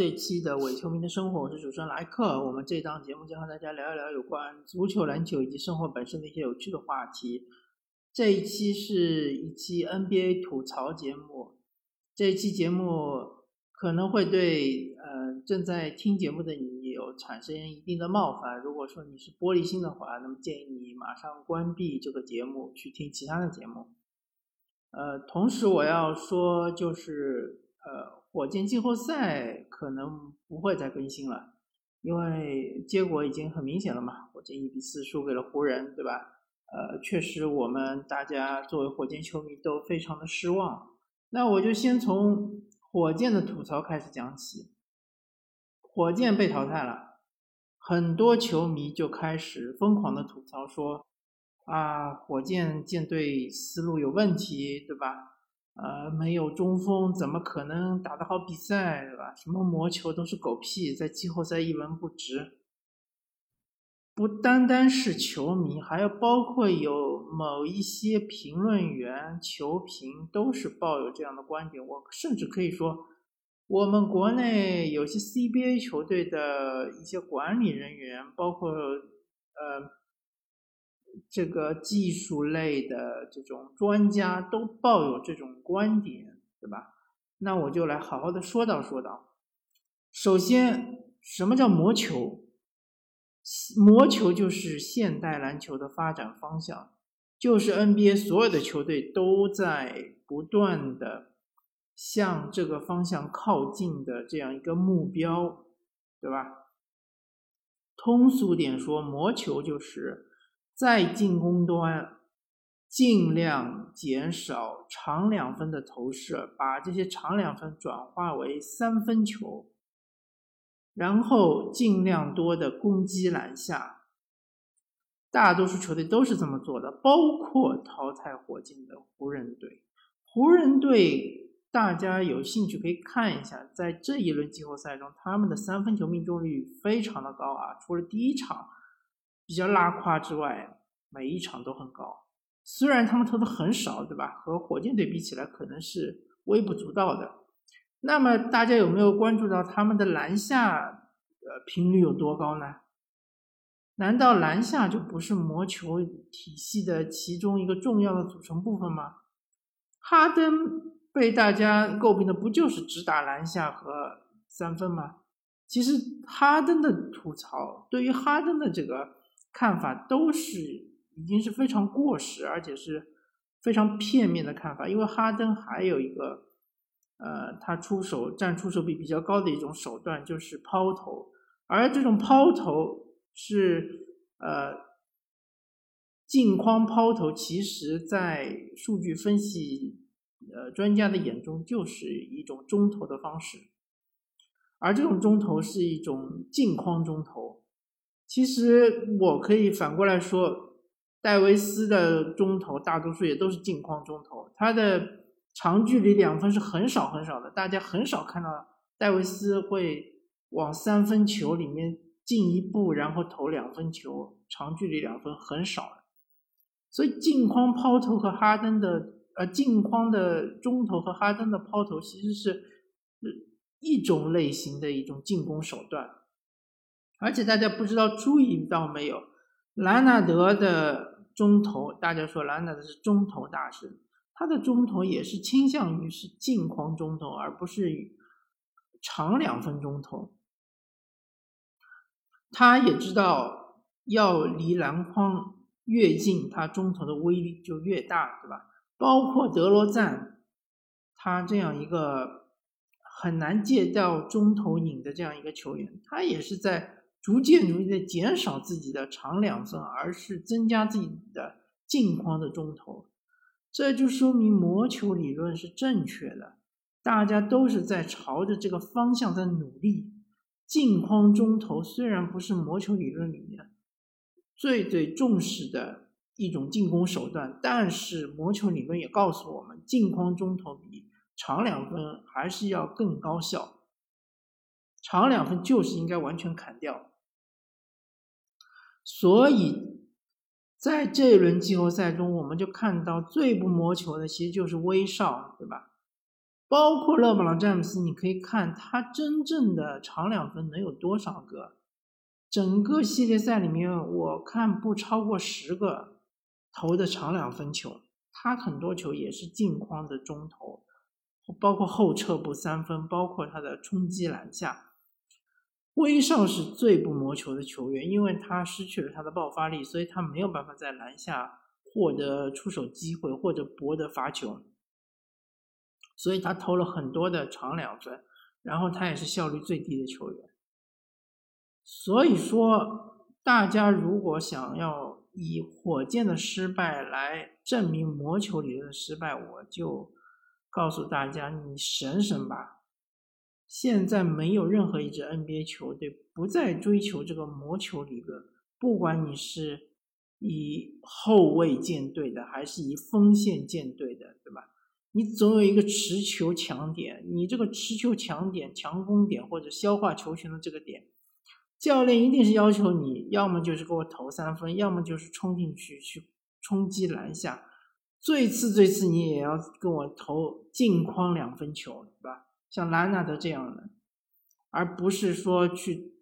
这期的伪球迷的生活，我是主持人莱克。我们这档节目将和大家聊一聊有关足球、篮球以及生活本身的一些有趣的话题。这一期是一期 NBA 吐槽节目，这一期节目可能会对呃正在听节目的你有产生一定的冒犯。如果说你是玻璃心的话，那么建议你马上关闭这个节目，去听其他的节目。呃，同时我要说就是呃。火箭季后赛可能不会再更新了，因为结果已经很明显了嘛。火箭一比四输给了湖人，对吧？呃，确实我们大家作为火箭球迷都非常的失望。那我就先从火箭的吐槽开始讲起。火箭被淘汰了，很多球迷就开始疯狂的吐槽说：“啊，火箭舰队思路有问题，对吧？”呃，没有中锋怎么可能打得好比赛，对吧？什么魔球都是狗屁，在季后赛一文不值。不单单是球迷，还有包括有某一些评论员、球评都是抱有这样的观点。我甚至可以说，我们国内有些 CBA 球队的一些管理人员，包括呃。这个技术类的这种专家都抱有这种观点，对吧？那我就来好好的说道说道。首先，什么叫魔球？魔球就是现代篮球的发展方向，就是 NBA 所有的球队都在不断的向这个方向靠近的这样一个目标，对吧？通俗点说，魔球就是。在进攻端，尽量减少长两分的投射，把这些长两分转化为三分球，然后尽量多的攻击篮下。大多数球队都是这么做的，包括淘汰火箭的湖人队。湖人队，大家有兴趣可以看一下，在这一轮季后赛中，他们的三分球命中率非常的高啊，除了第一场。比较拉胯之外，每一场都很高。虽然他们投的很少，对吧？和火箭队比起来，可能是微不足道的。那么大家有没有关注到他们的篮下呃频率有多高呢？难道篮下就不是魔球体系的其中一个重要的组成部分吗？哈登被大家诟病的不就是只打篮下和三分吗？其实哈登的吐槽，对于哈登的这个。看法都是已经是非常过时，而且是非常片面的看法。因为哈登还有一个，呃，他出手占出手比比较高的一种手段就是抛投，而这种抛投是呃镜框抛投，其实在数据分析呃专家的眼中就是一种中投的方式，而这种中投是一种镜框中投。其实我可以反过来说，戴维斯的中投大多数也都是近框中投，他的长距离两分是很少很少的，大家很少看到戴维斯会往三分球里面进一步，然后投两分球，长距离两分很少所以镜框抛投和哈登的呃镜框的中投和哈登的抛投其实是一种类型的一种进攻手段。而且大家不知道注意到没有，兰纳德的中投，大家说兰纳德是中投大师，他的中投也是倾向于是近框中投，而不是长两分钟投。他也知道要离篮筐越近，他中投的威力就越大，对吧？包括德罗赞，他这样一个很难借到中投瘾的这样一个球员，他也是在。逐渐逐渐的减少自己的长两分，而是增加自己的近框的中投，这就说明魔球理论是正确的，大家都是在朝着这个方向在努力。近框中投虽然不是魔球理论里面最最重视的一种进攻手段，但是魔球理论也告诉我们，近框中投比长两分还是要更高效，长两分就是应该完全砍掉。所以，在这一轮季后赛中，我们就看到最不磨球的其实就是威少，对吧？包括勒布朗詹姆斯，你可以看他真正的长两分能有多少个？整个系列赛里面，我看不超过十个投的长两分球，他很多球也是近框的中投，包括后撤步三分，包括他的冲击篮下。威少是最不磨球的球员，因为他失去了他的爆发力，所以他没有办法在篮下获得出手机会或者博得罚球，所以他投了很多的长两分，然后他也是效率最低的球员。所以说，大家如果想要以火箭的失败来证明魔球理论的失败，我就告诉大家，你省省吧。现在没有任何一支 NBA 球队不再追求这个魔球理论，不管你是以后卫建队的，还是以锋线建队的，对吧？你总有一个持球强点，你这个持球强点、强攻点或者消化球权的这个点，教练一定是要求你要么就是给我投三分，要么就是冲进去去冲击篮下，最次最次你也要跟我投近框两分球，对吧？像兰纳德这样的，而不是说去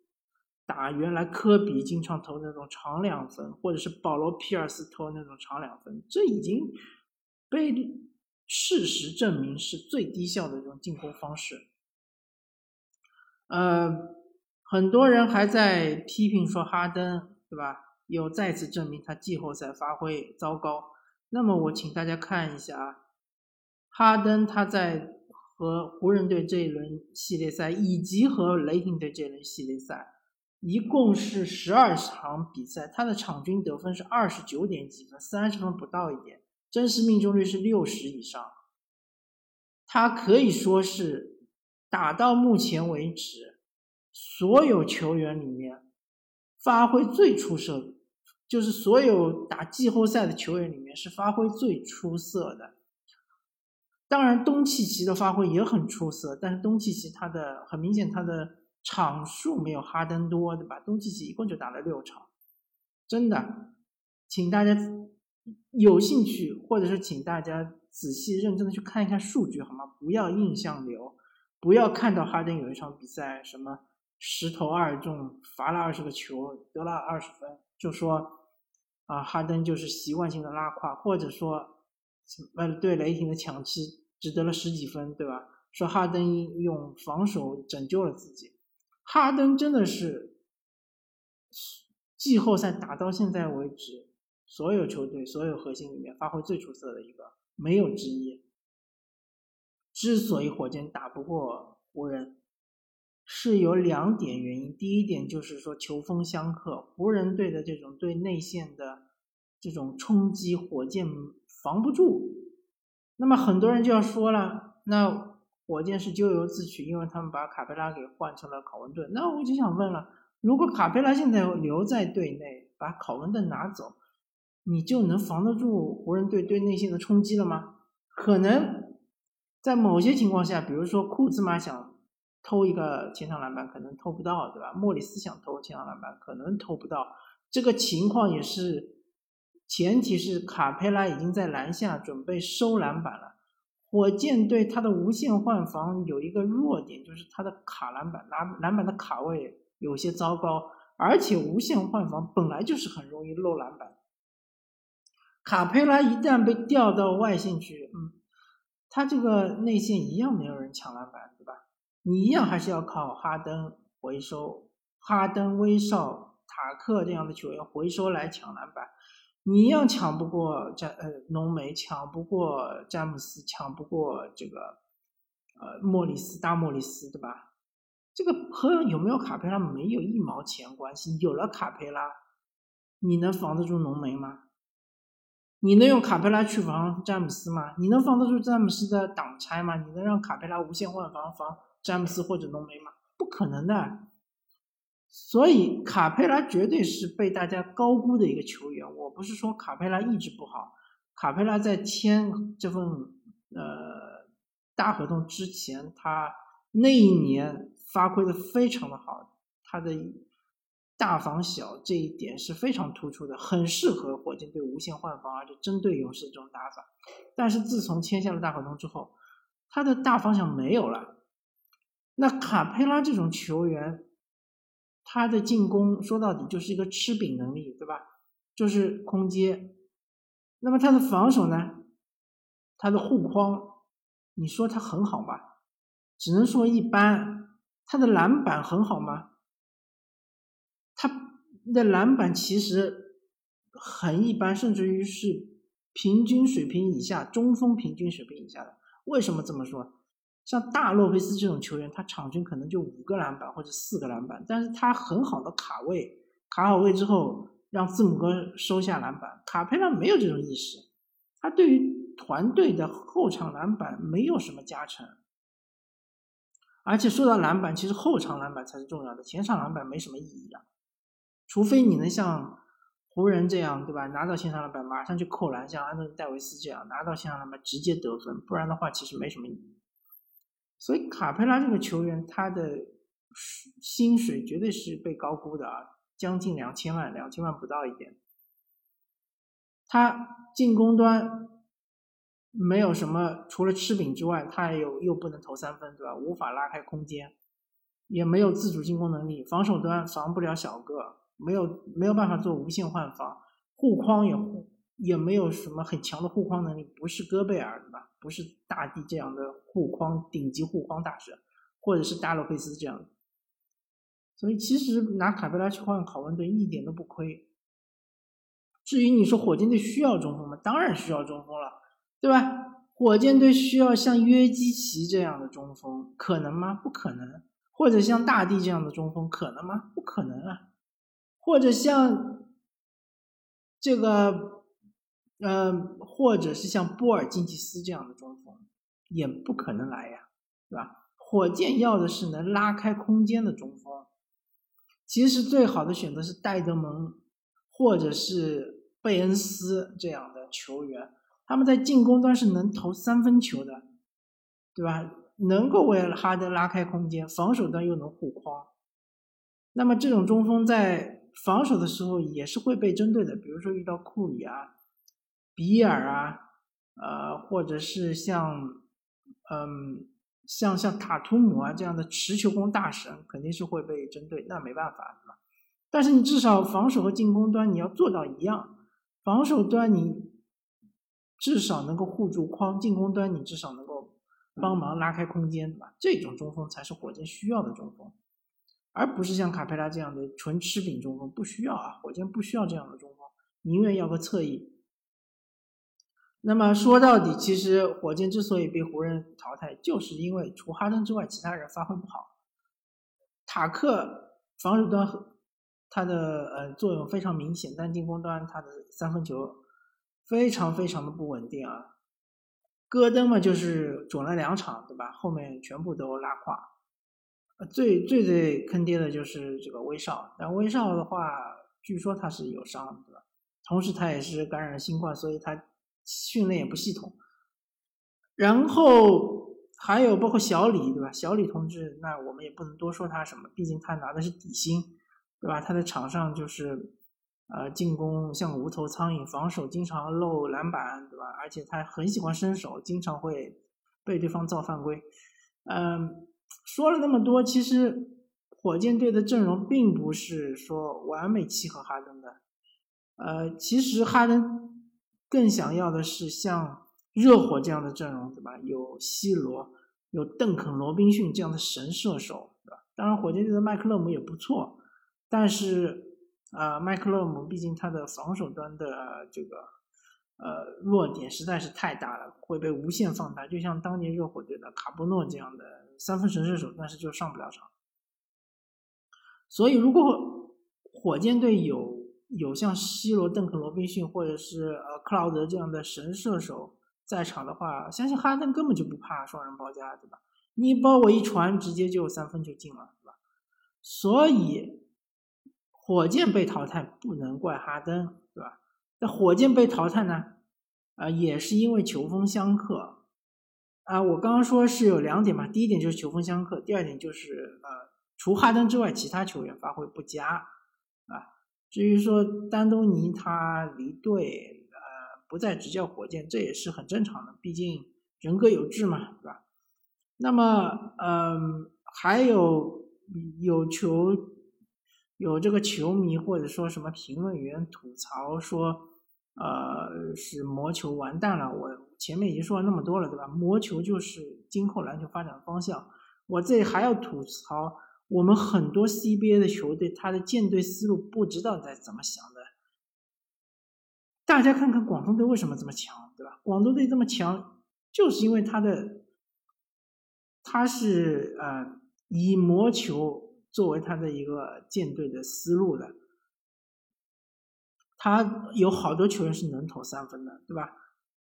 打原来科比经常投那种长两分，或者是保罗皮尔斯投那种长两分，这已经被事实证明是最低效的这种进攻方式。呃，很多人还在批评说哈登，对吧？又再次证明他季后赛发挥糟糕。那么我请大家看一下啊，哈登他在。和湖人队这一轮系列赛，以及和雷霆队这一轮系列赛，一共是十二场比赛，他的场均得分是二十九点几分，三十分不到一点，真实命中率是六十以上。他可以说是打到目前为止所有球员里面发挥最出色的，就是所有打季后赛的球员里面是发挥最出色的。当然，东契奇的发挥也很出色，但是东契奇他的很明显他的场数没有哈登多，对吧？东契奇一共就打了六场，真的，请大家有兴趣，或者是请大家仔细认真的去看一看数据，好吗？不要印象流，不要看到哈登有一场比赛什么十投二中，罚了二十个球，得了二十分，就说啊哈登就是习惯性的拉胯，或者说。呃，对雷霆的抢七只得了十几分，对吧？说哈登用防守拯救了自己，哈登真的是季后赛打到现在为止，所有球队所有核心里面发挥最出色的一个，没有之一。之所以火箭打不过湖人，是有两点原因。第一点就是说球风相克，湖人队的这种对内线的这种冲击，火箭。防不住，那么很多人就要说了，那火箭是咎由自取，因为他们把卡佩拉给换成了考文顿。那我就想问了，如果卡佩拉现在留在队内，把考文顿拿走，你就能防得住湖人队对内线的冲击了吗？可能在某些情况下，比如说库兹马想偷一个前场篮板，可能偷不到，对吧？莫里斯想偷前场篮板，可能偷不到，这个情况也是。前提是卡佩拉已经在篮下准备收篮板了。火箭队他的无限换防有一个弱点，就是他的卡篮板、篮篮板的卡位有些糟糕，而且无限换防本来就是很容易漏篮板。卡佩拉一旦被调到外线去，嗯，他这个内线一样没有人抢篮板，对吧？你一样还是要靠哈登回收，哈登、威少、塔克这样的球员回收来抢篮板。你一样抢不过詹呃浓眉，抢不过詹姆斯，抢不过这个呃莫里斯大莫里斯，对吧？这个和有没有卡佩拉没有一毛钱关系。有了卡佩拉，你能防得住浓眉吗？你能用卡佩拉去防詹姆斯吗？你能防得住詹姆斯的挡拆吗？你能让卡佩拉无限换防防詹姆斯或者浓眉吗？不可能的。所以卡佩拉绝对是被大家高估的一个球员。我不是说卡佩拉意志不好，卡佩拉在签这份呃大合同之前，他那一年发挥的非常的好，他的大防小这一点是非常突出的，很适合火箭队无限换防，而且针对勇士这种打法。但是自从签下了大合同之后，他的大方向没有了。那卡佩拉这种球员，他的进攻说到底就是一个吃饼能力，对吧？就是空接。那么他的防守呢？他的护框，你说他很好吗？只能说一般。他的篮板很好吗？他的篮板其实很一般，甚至于是平均水平以下，中锋平均水平以下的。为什么这么说？像大洛佩斯这种球员，他场均可能就五个篮板或者四个篮板，但是他很好的卡位，卡好位之后让字母哥收下篮板。卡佩拉没有这种意识，他对于团队的后场篮板没有什么加成。而且说到篮板，其实后场篮板才是重要的，前场篮板没什么意义的。除非你能像湖人这样，对吧？拿到前场篮板马上就扣篮，像安东尼戴维斯这样拿到前场篮板直接得分，不然的话其实没什么意义。所以卡佩拉这个球员，他的薪水绝对是被高估的啊，将近两千万，两千万不到一点。他进攻端。没有什么，除了吃饼之外，他也有又不能投三分，对吧？无法拉开空间，也没有自主进攻能力，防守端防不了小个，没有没有办法做无限换防，护框也护也没有什么很强的护框能力，不是戈贝尔，对吧？不是大帝这样的护框顶级护框大神，或者是大洛佩斯这样的，所以其实拿卡贝拉去换考文顿一点都不亏。至于你说火箭队需要中锋吗？当然需要中锋了。对吧？火箭队需要像约基奇这样的中锋，可能吗？不可能。或者像大帝这样的中锋，可能吗？不可能啊。或者像这个，呃，或者是像波尔津吉斯这样的中锋，也不可能来呀，对吧？火箭要的是能拉开空间的中锋。其实最好的选择是戴德蒙，或者是贝恩斯这样的球员。他们在进攻端是能投三分球的，对吧？能够为哈登拉开空间，防守端又能护框。那么这种中锋在防守的时候也是会被针对的，比如说遇到库里啊、比尔啊，呃，或者是像，嗯，像像塔图姆啊这样的持球攻大神，肯定是会被针对。那没办法，对吧？但是你至少防守和进攻端你要做到一样，防守端你。至少能够护住框，进攻端你至少能够帮忙拉开空间，对吧？这种中锋才是火箭需要的中锋，而不是像卡佩拉这样的纯吃饼中锋，不需要啊！火箭不需要这样的中锋，宁愿要个侧翼。那么说到底，其实火箭之所以被湖人淘汰，就是因为除哈登之外，其他人发挥不好。塔克防守端他的呃作用非常明显，但进攻端他的三分球。非常非常的不稳定啊，戈登嘛就是准了两场，对吧？后面全部都拉胯。最最最坑爹的就是这个威少，但威少的话，据说他是有伤，对吧？同时他也是感染了新冠，所以他训练也不系统。然后还有包括小李，对吧？小李同志，那我们也不能多说他什么，毕竟他拿的是底薪，对吧？他在场上就是。呃，进攻像无头苍蝇，防守经常漏篮板，对吧？而且他很喜欢伸手，经常会被对方造犯规。嗯，说了那么多，其实火箭队的阵容并不是说完美契合哈登的。呃，其实哈登更想要的是像热火这样的阵容，对吧？有西罗，有邓肯·罗宾逊这样的神射手，对吧？当然，火箭队的麦克勒姆也不错，但是。啊，麦克勒姆毕竟他的防守端的这个呃弱点实在是太大了，会被无限放大。就像当年热火队的卡布诺这样的三分神射手，但是就上不了场。所以，如果火箭队有有像西罗、邓肯、罗宾逊或者是呃克劳德这样的神射手在场的话，相信哈登根本就不怕双人包夹，对吧？你包我一传，直接就三分就进了，对吧？所以。火箭被淘汰不能怪哈登，对吧？那火箭被淘汰呢？啊，也是因为球风相克。啊，我刚刚说是有两点嘛，第一点就是球风相克，第二点就是呃，除哈登之外，其他球员发挥不佳，啊。至于说丹东尼他离队，呃，不再执教火箭，这也是很正常的，毕竟人各有志嘛，对吧？那么，嗯，还有有球有这个球迷或者说什么评论员吐槽说，呃，是魔球完蛋了。我前面已经说了那么多了，对吧？魔球就是今后篮球发展方向。我这里还要吐槽，我们很多 CBA 的球队，他的建队思路不知道在怎么想的。大家看看广东队为什么这么强，对吧？广东队这么强，就是因为他的，他是呃以魔球作为他的一个建队的思路的。他有好多球员是能投三分的，对吧？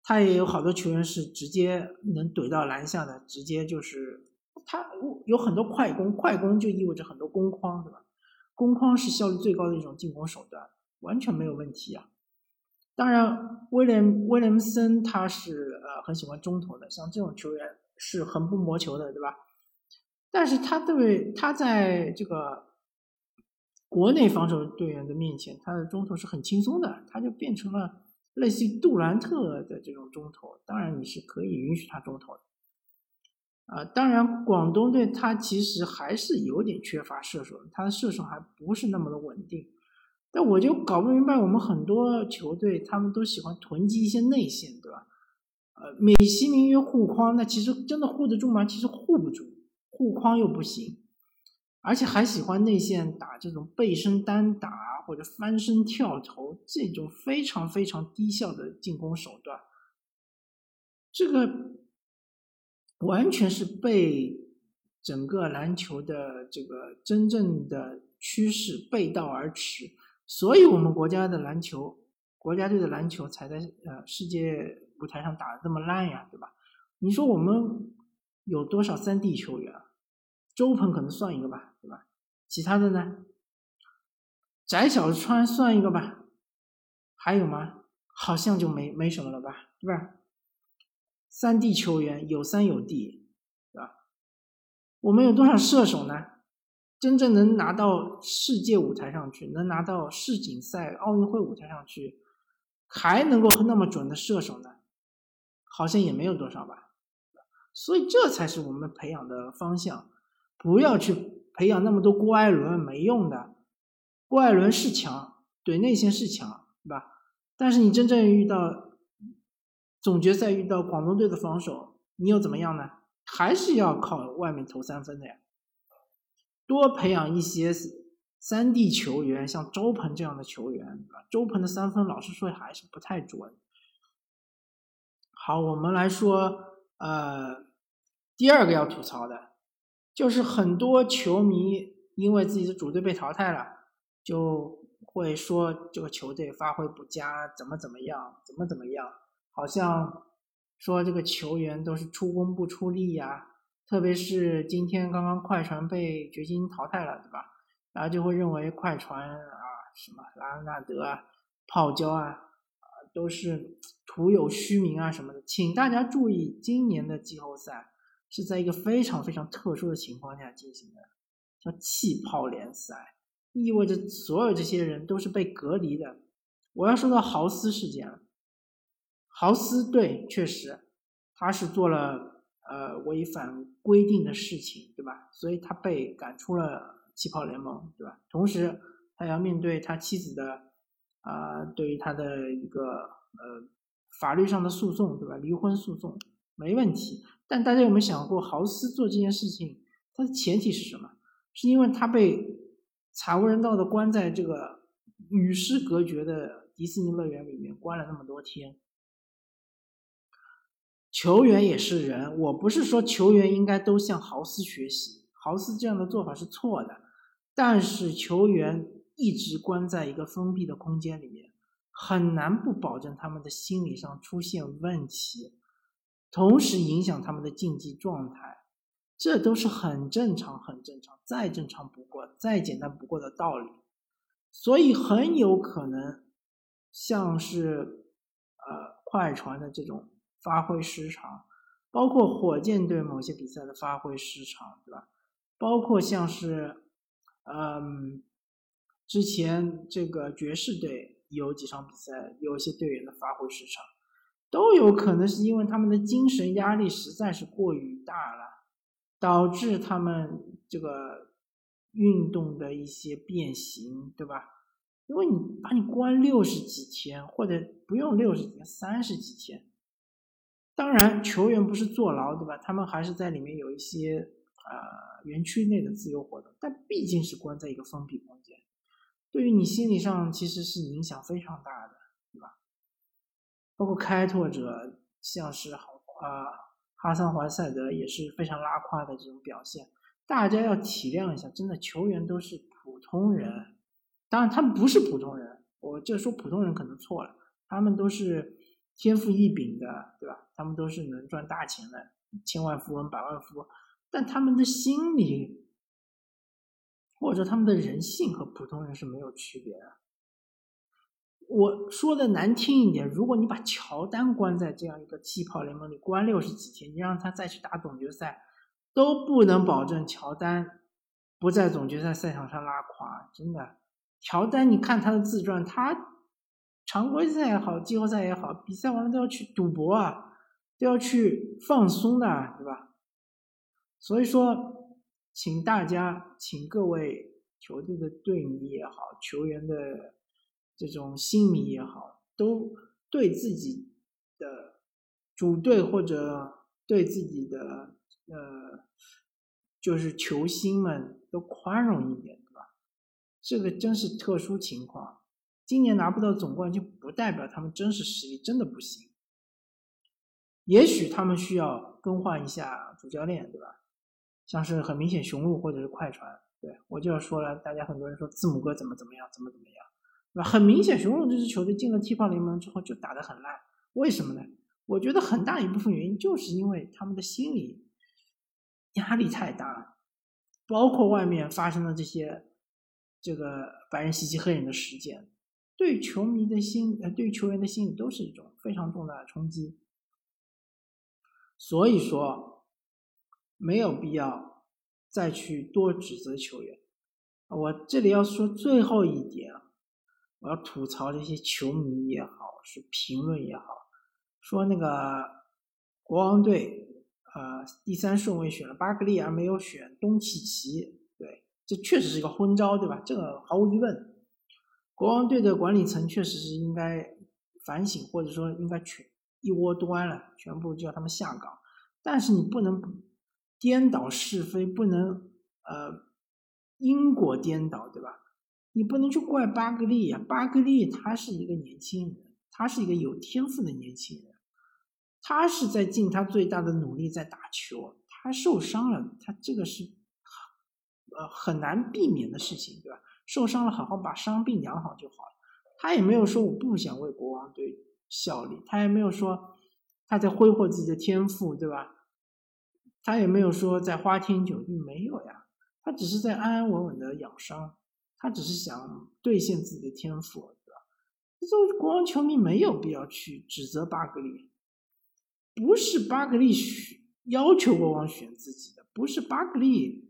他也有好多球员是直接能怼到篮下的，直接就是他有很多快攻，快攻就意味着很多攻框，对吧？攻框是效率最高的一种进攻手段，完全没有问题啊。当然，威廉威廉森他是呃很喜欢中投的，像这种球员是很不磨球的，对吧？但是他对他在这个国内防守队员的面前，他的中投是很轻松的，他就变成了类似于杜兰特的这种中投。当然，你是可以允许他中投的。啊，当然，广东队他其实还是有点缺乏射手，他的射手还不是那么的稳定。但我就搞不明白，我们很多球队他们都喜欢囤积一些内线，对吧？呃，美其名曰护框，那其实真的护得住吗？其实护不住，护框又不行，而且还喜欢内线打这种背身单打或者翻身跳投这种非常非常低效的进攻手段，这个完全是被整个篮球的这个真正的趋势背道而驰。所以，我们国家的篮球，国家队的篮球才在呃世界舞台上打的这么烂呀，对吧？你说我们有多少三 D 球员？周鹏可能算一个吧，对吧？其他的呢？翟小川算一个吧？还有吗？好像就没没什么了吧，对吧？三 D 球员有三有 D，对吧？我们有多少射手呢？真正能拿到世界舞台上去，能拿到世锦赛、奥运会舞台上去，还能够那么准的射手呢？好像也没有多少吧。所以这才是我们培养的方向，不要去培养那么多郭艾伦，没用的。郭艾伦是强，对内线是强，对吧？但是你真正遇到总决赛遇到广东队的防守，你又怎么样呢？还是要靠外面投三分的呀。多培养一些三 D 球员，像周鹏这样的球员，周鹏的三分老实说还是不太准。好，我们来说，呃，第二个要吐槽的，就是很多球迷因为自己的主队被淘汰了，就会说这个球队发挥不佳，怎么怎么样，怎么怎么样，好像说这个球员都是出工不出力呀。特别是今天刚刚快船被掘金淘汰了，对吧？然后就会认为快船啊，什么拉纳德啊、泡椒啊，啊都是徒有虚名啊什么的。请大家注意，今年的季后赛是在一个非常非常特殊的情况下进行的，叫气泡联赛，意味着所有这些人都是被隔离的。我要说到豪斯事件了，豪斯对，确实他是做了。呃，违反规定的事情，对吧？所以他被赶出了气泡联盟，对吧？同时，他要面对他妻子的啊，对于他的一个呃法律上的诉讼，对吧？离婚诉讼没问题。但大家有没有想过，豪斯做这件事情，他的前提是什么？是因为他被惨无人道的关在这个与世隔绝的迪士尼乐园里面关了那么多天。球员也是人，我不是说球员应该都向豪斯学习，豪斯这样的做法是错的。但是球员一直关在一个封闭的空间里面，很难不保证他们的心理上出现问题，同时影响他们的竞技状态，这都是很正常、很正常、再正常不过、再简单不过的道理。所以很有可能，像是呃快船的这种。发挥失常，包括火箭队某些比赛的发挥失常，对吧？包括像是，嗯，之前这个爵士队有几场比赛，有些队员的发挥失常，都有可能是因为他们的精神压力实在是过于大了，导致他们这个运动的一些变形，对吧？因为你把你关六十几天，或者不用六十几天，三十几天。当然，球员不是坐牢，对吧？他们还是在里面有一些呃园区内的自由活动，但毕竟是关在一个封闭空间，对于你心理上其实是影响非常大的，对吧？包括开拓者，像是好啊哈桑怀塞德也是非常拉胯的这种表现，大家要体谅一下，真的球员都是普通人，当然他们不是普通人，我这说普通人可能错了，他们都是。天赋异禀的，对吧？他们都是能赚大钱的，千万富翁、百万富翁，但他们的心理或者他们的人性和普通人是没有区别的。我说的难听一点，如果你把乔丹关在这样一个气泡联盟里关六十几天，你让他再去打总决赛，都不能保证乔丹不在总决赛赛场上拉垮。真的，乔丹，你看他的自传，他。常规赛也好，季后赛也好，比赛完了都要去赌博啊，都要去放松的，对吧？所以说，请大家，请各位球队的队迷也好，球员的这种心迷也好，都对自己的主队或者对自己的呃，就是球星们都宽容一点，对吧？这个真是特殊情况。今年拿不到总冠军，不代表他们真实实力真的不行。也许他们需要更换一下主教练，对吧？像是很明显雄鹿或者是快船，对我就要说了，大家很多人说字母哥怎么怎么样，怎么怎么样，对吧？很明显，雄鹿这支球队进了踢泡联盟之后就打得很烂，为什么呢？我觉得很大一部分原因就是因为他们的心理压力太大了，包括外面发生的这些这个白人袭击黑人的事件。对球迷的心，呃，对球员的心理都是一种非常重大的冲击。所以说，没有必要再去多指责球员。我这里要说最后一点，我要吐槽这些球迷也好，是评论也好，说那个国王队，呃，第三顺位选了巴克利，而没有选东契奇，对，这确实是一个昏招，对吧？这个毫无疑问。国王队的管理层确实是应该反省，或者说应该全一窝端了，全部叫他们下岗。但是你不能颠倒是非，不能呃因果颠倒，对吧？你不能去怪巴格利呀，巴格利他是一个年轻人，他是一个有天赋的年轻人，他是在尽他最大的努力在打球，他受伤了，他这个是呃很难避免的事情，对吧？受伤了，好好把伤病养好就好了。他也没有说我不想为国王队效力，他也没有说他在挥霍自己的天赋，对吧？他也没有说在花天酒地，没有呀。他只是在安安稳稳的养伤，他只是想兑现自己的天赋，对吧？这国王球迷没有必要去指责巴格利，不是巴格利选要求国王选自己的，不是巴格利。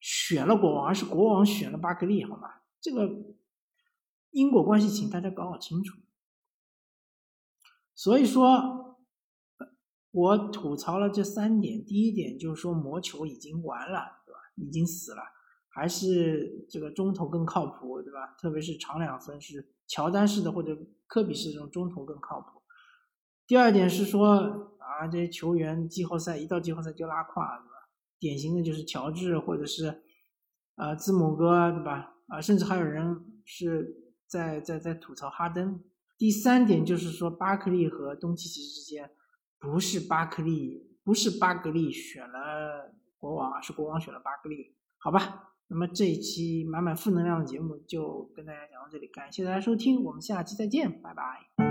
选了国王，而是国王选了巴克利，好吗？这个因果关系，请大家搞搞清楚。所以说，我吐槽了这三点。第一点就是说，魔球已经完了，对吧？已经死了，还是这个中投更靠谱，对吧？特别是长两分是乔丹式的或者科比式这种中投更靠谱。第二点是说，啊，这些球员季后赛一到季后赛就拉胯。对吧典型的就是乔治或者是，呃，字母哥，对吧？啊，甚至还有人是在在在吐槽哈登。第三点就是说，巴克利和东契奇之间，不是巴克利，不是巴克利选了国王，是国王选了巴克利。好吧，那么这一期满满负能量的节目就跟大家讲到这里，感谢大家收听，我们下期再见，拜拜。